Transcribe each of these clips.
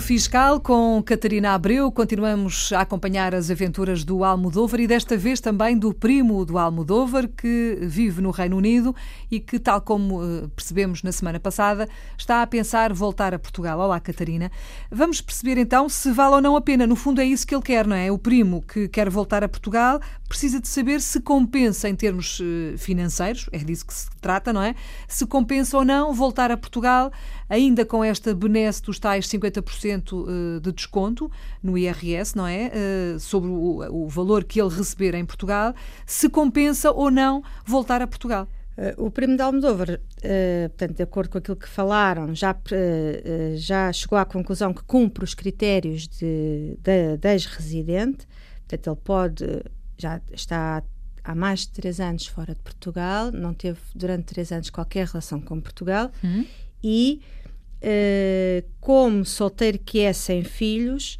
Fiscal com Catarina Abreu. Continuamos a acompanhar as aventuras do Almodóvar e desta vez também do primo do Almodóvar, que vive no Reino Unido e que, tal como eh, percebemos na semana passada, está a pensar voltar a Portugal. Olá, Catarina. Vamos perceber então se vale ou não a pena. No fundo, é isso que ele quer, não é? O primo que quer voltar a Portugal precisa de saber se compensa em termos eh, financeiros, é disso que se trata, não é? Se compensa ou não voltar a Portugal, ainda com esta benesse dos tais 50% eh, de desconto no IRS, não é? Eh, sobre o, valor que ele receber em Portugal, se compensa ou não voltar a Portugal. O Primo de Almodóvar, portanto, de acordo com aquilo que falaram, já, já chegou à conclusão que cumpre os critérios de, de, de ex-residente, portanto, ele pode já está há mais de três anos fora de Portugal, não teve durante três anos qualquer relação com Portugal uhum. e, uh, como solteiro que é sem filhos,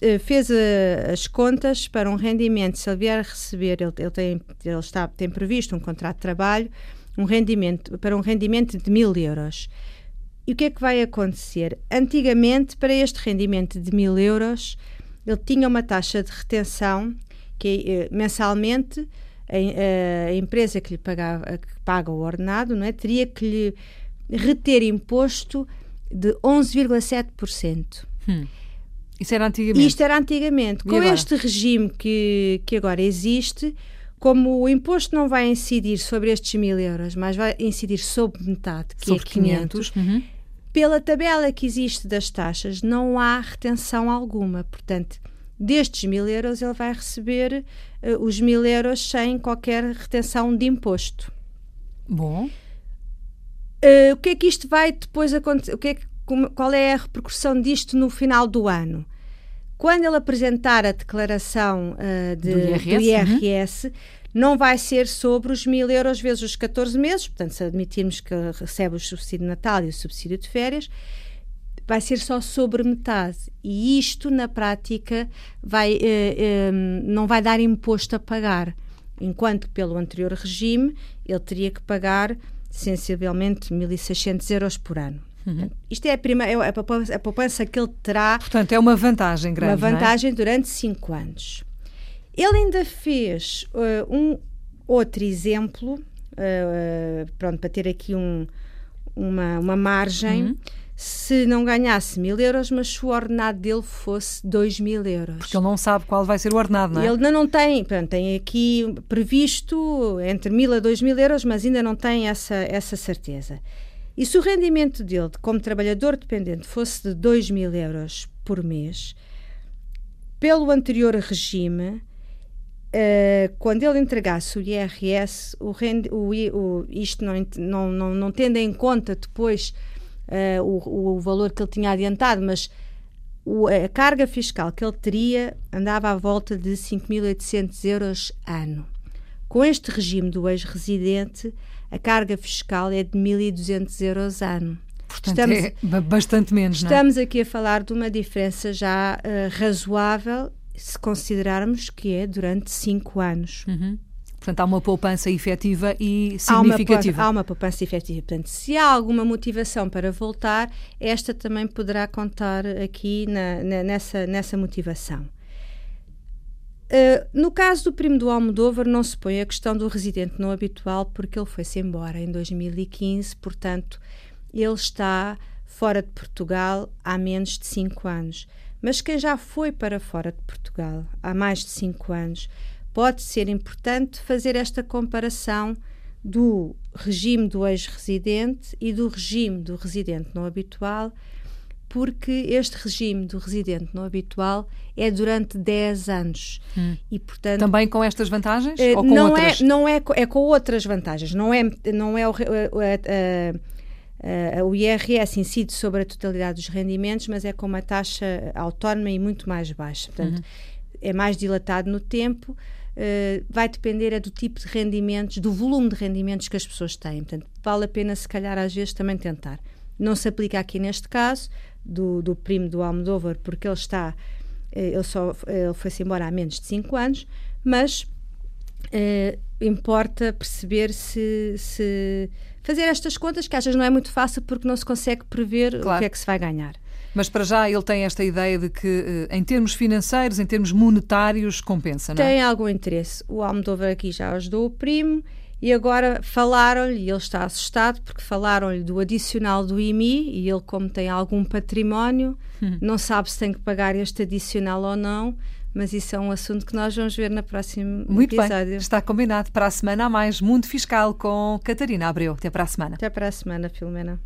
eh, fez uh, as contas para um rendimento, se ele vier a receber, ele, ele, tem, ele está, tem previsto um contrato de trabalho, um rendimento, para um rendimento de mil euros. E o que é que vai acontecer? Antigamente, para este rendimento de mil euros, ele tinha uma taxa de retenção que eh, mensalmente a, a, empresa que lhe pagava, que paga o ordenado não é, teria que lhe reter imposto de 11,7%. Hum. Isso era antigamente? Isto era antigamente. E Com agora? este regime que, que agora existe, como o imposto não vai incidir sobre estes mil euros, mas vai incidir sobre metade, que sobre é 500, 500 uhum. pela tabela que existe das taxas, não há retenção alguma. Portanto, destes mil euros ele vai receber uh, os mil euros sem qualquer retenção de imposto. Bom. Uh, o que é que isto vai depois acontecer? O que é que, como, qual é a repercussão disto no final do ano? Quando ele apresentar a declaração uh, de, do IRS, do IRS uhum. não vai ser sobre os mil euros vezes os 14 meses, portanto, se admitirmos que recebe o subsídio de Natal e o subsídio de férias, vai ser só sobre metade. E isto, na prática, vai, eh, eh, não vai dar imposto a pagar. Enquanto pelo anterior regime ele teria que pagar sensivelmente 1.600 euros por ano. Uhum. Isto é a, prima, é a, poupança, a poupança que ele terá. Portanto, é uma vantagem grande. Uma vantagem é? durante 5 anos. Ele ainda fez uh, um outro exemplo, uh, pronto, para ter aqui um, uma, uma margem. Uhum se não ganhasse mil euros, mas se o ordenado dele fosse dois mil euros. Porque ele não sabe qual vai ser o ordenado, não é? Ele ainda não tem, pronto, tem aqui previsto entre mil a dois mil euros, mas ainda não tem essa, essa certeza. E se o rendimento dele, como trabalhador dependente, fosse de dois mil euros por mês, pelo anterior regime, Uh, quando ele entregasse o IRS, o, o, o isto não, não, não, não tendo em conta depois uh, o, o valor que ele tinha adiantado, mas o, a carga fiscal que ele teria andava à volta de 5.800 euros ano. Com este regime do ex-residente, a carga fiscal é de 1.200 euros ano. Portanto, estamos, é bastante menos, não é? Estamos aqui a falar de uma diferença já uh, razoável se considerarmos que é durante 5 anos. Uhum. Portanto, há uma poupança efetiva e significativa. Há uma, há uma poupança efetiva. Portanto, se há alguma motivação para voltar, esta também poderá contar aqui na, na, nessa, nessa motivação. Uh, no caso do primo do Almodóvar, não se põe a questão do residente não habitual, porque ele foi-se embora em 2015, portanto, ele está fora de Portugal há menos de 5 anos. Mas quem já foi para fora de Portugal há mais de 5 anos pode ser importante fazer esta comparação do regime do ex-residente e do regime do residente não habitual, porque este regime do residente não habitual é durante 10 anos. Hum. E, portanto, Também com estas vantagens? Uh, ou com não outras? É, não é, é com outras vantagens. Não é, não é o, o IRS incide sobre a totalidade dos rendimentos, mas é com uma taxa autónoma e muito mais baixa. Portanto, uhum. é mais dilatado no tempo, uh, vai depender é do tipo de rendimentos, do volume de rendimentos que as pessoas têm. Portanto, vale a pena, se calhar, às vezes também tentar. Não se aplica aqui neste caso do, do primo do Almodóvar, porque ele está, uh, ele, só, ele foi-se embora há menos de 5 anos, mas uh, importa perceber se, se fazer estas contas, que às vezes não é muito fácil porque não se consegue prever claro. o que é que se vai ganhar. Mas para já ele tem esta ideia de que, eh, em termos financeiros, em termos monetários, compensa, não é? Tem algum interesse. O Almodóvar aqui já ajudou o primo e agora falaram-lhe, e ele está assustado porque falaram-lhe do adicional do IMI e ele, como tem algum património, hum. não sabe se tem que pagar este adicional ou não mas isso é um assunto que nós vamos ver na próxima Muito episódio. bem, está combinado. Para a semana há mais Mundo Fiscal com Catarina Abreu. Até para a semana. Até para a semana, Filomena.